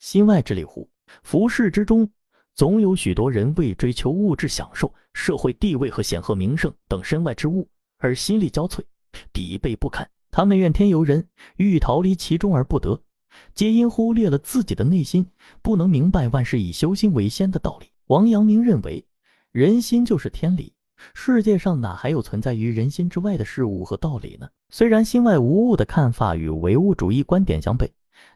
心外之理乎？浮世之中，总有许多人为追求物质享受、社会地位和显赫名声等身外之物而心力交瘁，疲惫不堪。他们怨天尤人，欲逃离其中而不得，皆因忽略了自己的内心，不能明白万事以修心为先的道理。王阳明认为，人心就是天理，世界上哪还有存在于人心之外的事物和道理呢？虽然心外无物的看法与唯物主义观点相悖。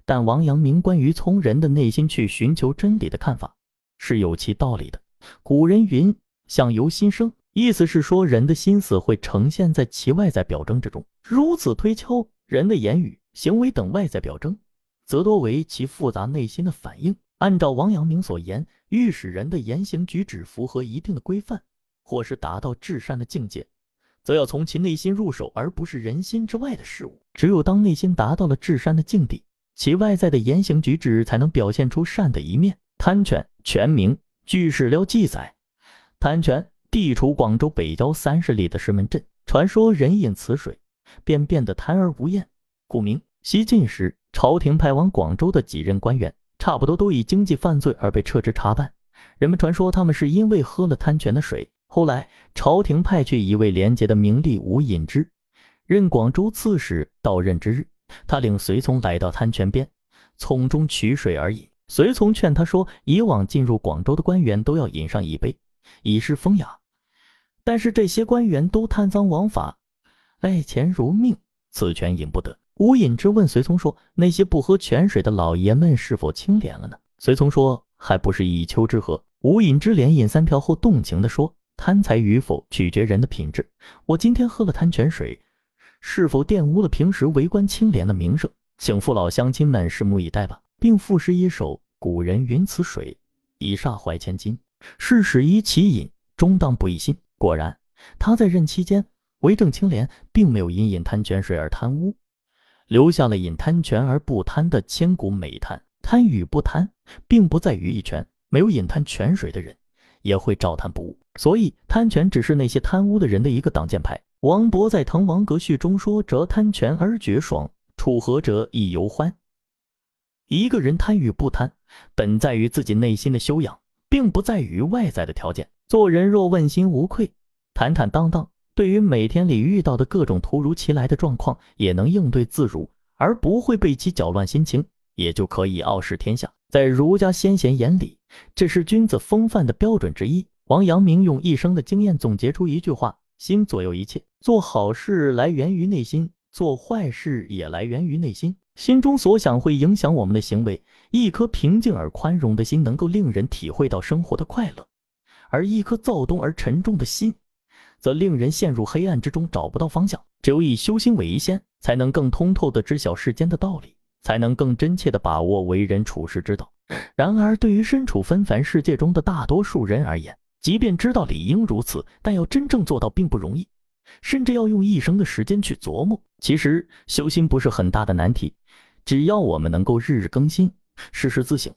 但王阳明关于从人的内心去寻求真理的看法是有其道理的。古人云：“相由心生”，意思是说人的心思会呈现在其外在表征之中。如此推敲，人的言语、行为等外在表征，则多为其复杂内心的反应。按照王阳明所言，欲使人的言行举止符合一定的规范，或是达到至善的境界，则要从其内心入手，而不是人心之外的事物。只有当内心达到了至善的境地，其外在的言行举止才能表现出善的一面。贪泉全名，据史料记载，贪泉地处广州北郊三十里的石门镇。传说人饮此水，便变得贪而无厌，故名。西晋时，朝廷派往广州的几任官员，差不多都以经济犯罪而被撤职查办。人们传说他们是因为喝了贪泉的水。后来，朝廷派去一位廉洁的名吏吴隐之，任广州刺史。到任之日。他领随从来到滩泉边，从中取水而饮。随从劝他说：“以往进入广州的官员都要饮上一杯，以示风雅。但是这些官员都贪赃枉法，爱钱如命，此泉饮不得。”吴隐之问随从说：“那些不喝泉水的老爷们是否清廉了呢？”随从说：“还不是一丘之貉。”吴隐之连饮三瓢后，动情地说：“贪财与否取决人的品质。我今天喝了滩泉水。”是否玷污了平时为官清廉的名声？请父老乡亲们拭目以待吧，并赋诗一首：“古人云此水，以煞怀千金。是使宜其饮，终当不一心。”果然，他在任期间为政清廉，并没有因饮贪泉水而贪污，留下了饮贪泉而不贪的千古美谈。贪与不贪，并不在于一泉，没有饮贪泉水的人，也会照贪不误。所以，贪泉只是那些贪污的人的一个挡箭牌。王勃在《滕王阁序》中说：“折贪泉而觉爽，处和者亦犹欢。”一个人贪与不贪，本在于自己内心的修养，并不在于外在的条件。做人若问心无愧，坦坦荡荡，对于每天里遇到的各种突如其来的状况，也能应对自如，而不会被其搅乱心情，也就可以傲视天下。在儒家先贤眼里，这是君子风范的标准之一。王阳明用一生的经验总结出一句话。心左右一切，做好事来源于内心，做坏事也来源于内心。心中所想会影响我们的行为。一颗平静而宽容的心，能够令人体会到生活的快乐；而一颗躁动而沉重的心，则令人陷入黑暗之中，找不到方向。只有以修心为先，才能更通透地知晓世间的道理，才能更真切地把握为人处世之道。然而，对于身处纷繁世界中的大多数人而言，即便知道理应如此，但要真正做到并不容易，甚至要用一生的时间去琢磨。其实修心不是很大的难题，只要我们能够日日更新，时时自省，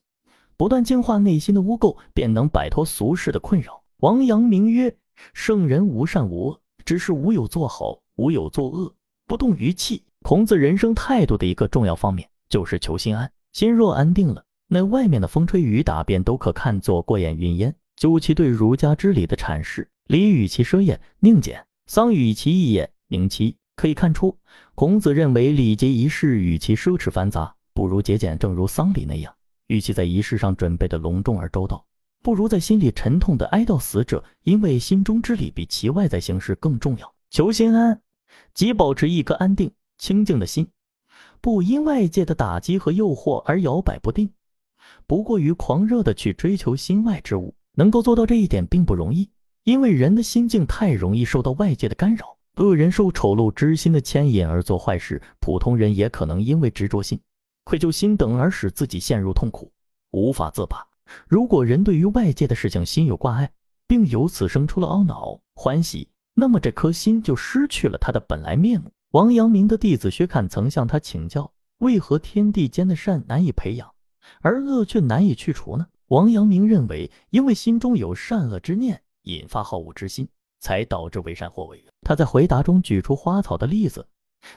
不断净化内心的污垢，便能摆脱俗世的困扰。王阳明曰：“圣人无善无恶，只是无有做好，无有作恶，不动于气。”孔子人生态度的一个重要方面就是求心安。心若安定了，那外面的风吹雨打便都可看作过眼云烟。究其对儒家之礼的阐释，礼与其奢也，宁俭；丧与其义也，宁戚。可以看出，孔子认为礼节仪式与其奢侈繁杂，不如节俭。正如丧礼那样，与其在仪式上准备的隆重而周到，不如在心里沉痛的哀悼死者。因为心中之礼比其外在形式更重要。求心安，即保持一颗安定清静的心，不因外界的打击和诱惑而摇摆不定，不过于狂热的去追求心外之物。能够做到这一点并不容易，因为人的心境太容易受到外界的干扰。恶人受丑陋之心的牵引而做坏事，普通人也可能因为执着心、愧疚心等而使自己陷入痛苦。无法自拔。如果人对于外界的事情心有挂碍，并由此生出了懊恼、欢喜，那么这颗心就失去了它的本来面目。王阳明的弟子薛侃曾向他请教，为何天地间的善难以培养，而恶却难以去除呢？王阳明认为，因为心中有善恶之念，引发好恶之心，才导致为善或为恶。他在回答中举出花草的例子。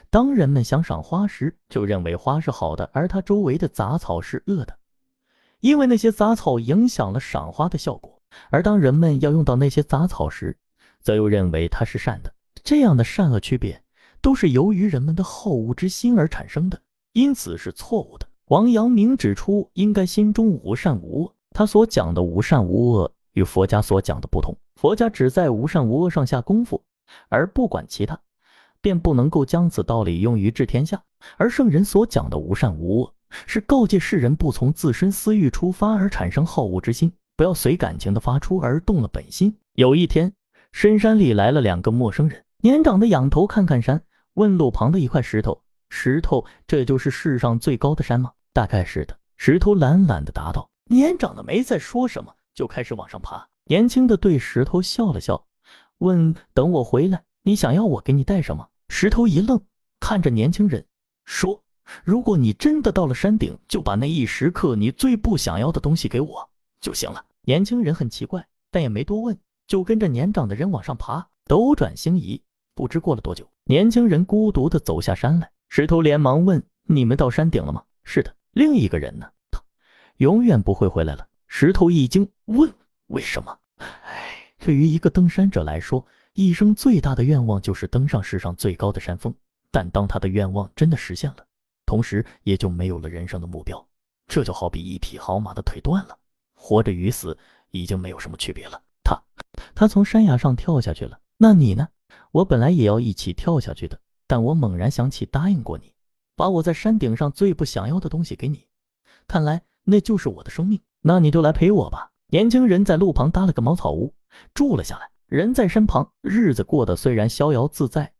当人们想赏花时，就认为花是好的，而它周围的杂草是恶的，因为那些杂草影响了赏花的效果；而当人们要用到那些杂草时，则又认为它是善的。这样的善恶区别，都是由于人们的好恶之心而产生的，因此是错误的。王阳明指出，应该心中无善无恶。他所讲的无善无恶，与佛家所讲的不同。佛家只在无善无恶上下功夫，而不管其他。便不能够将此道理用于治天下，而圣人所讲的无善无恶，是告诫世人不从自身私欲出发而产生好恶之心，不要随感情的发出而动了本心。有一天，深山里来了两个陌生人，年长的仰头看看山，问路旁的一块石头：“石头，这就是世上最高的山吗？”“大概是的。”石头懒懒的答道。年长的没再说什么，就开始往上爬。年轻的对石头笑了笑，问：“等我回来，你想要我给你带什么？”石头一愣，看着年轻人说：“如果你真的到了山顶，就把那一时刻你最不想要的东西给我就行了。”年轻人很奇怪，但也没多问，就跟着年长的人往上爬。斗转星移，不知过了多久，年轻人孤独地走下山来。石头连忙问：“你们到山顶了吗？”“是的。”“另一个人呢？”“永远不会回来了。”石头一惊，问：“为什么？”“哎，对于一个登山者来说。”一生最大的愿望就是登上世上最高的山峰，但当他的愿望真的实现了，同时也就没有了人生的目标。这就好比一匹好马的腿断了，活着与死已经没有什么区别了。他，他从山崖上跳下去了。那你呢？我本来也要一起跳下去的，但我猛然想起答应过你，把我在山顶上最不想要的东西给你。看来那就是我的生命。那你就来陪我吧。年轻人在路旁搭了个茅草屋，住了下来。人在身旁，日子过得虽然逍遥自在，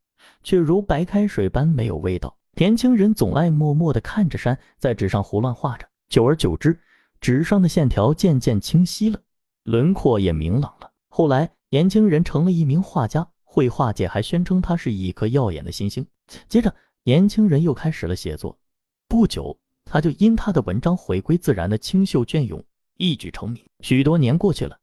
却如白开水般没有味道。年轻人总爱默默地看着山，在纸上胡乱画着。久而久之，纸上的线条渐渐清晰了，轮廓也明朗了。后来，年轻人成了一名画家，绘画界还宣称他是一颗耀眼的新星。接着，年轻人又开始了写作。不久，他就因他的文章回归自然的清秀隽永，一举成名。许多年过去了。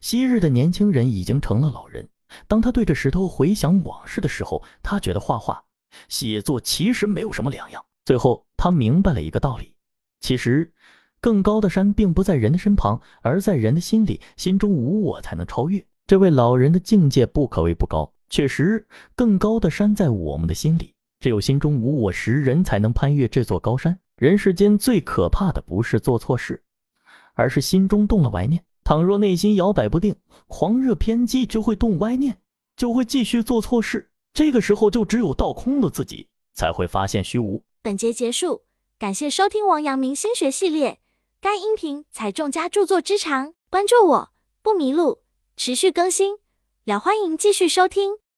昔日的年轻人已经成了老人。当他对着石头回想往事的时候，他觉得画画、写作其实没有什么两样。最后，他明白了一个道理：其实，更高的山并不在人的身旁，而在人的心里。心中无我，才能超越。这位老人的境界不可谓不高。确实，更高的山在我们的心里。只有心中无我时，人才能攀越这座高山。人世间最可怕的不是做错事，而是心中动了歪念。倘若内心摇摆不定、狂热偏激，就会动歪念，就会继续做错事。这个时候，就只有倒空了自己，才会发现虚无。本节结束，感谢收听王阳明心学系列。该音频采众家著作之长，关注我不迷路，持续更新，了欢迎继续收听。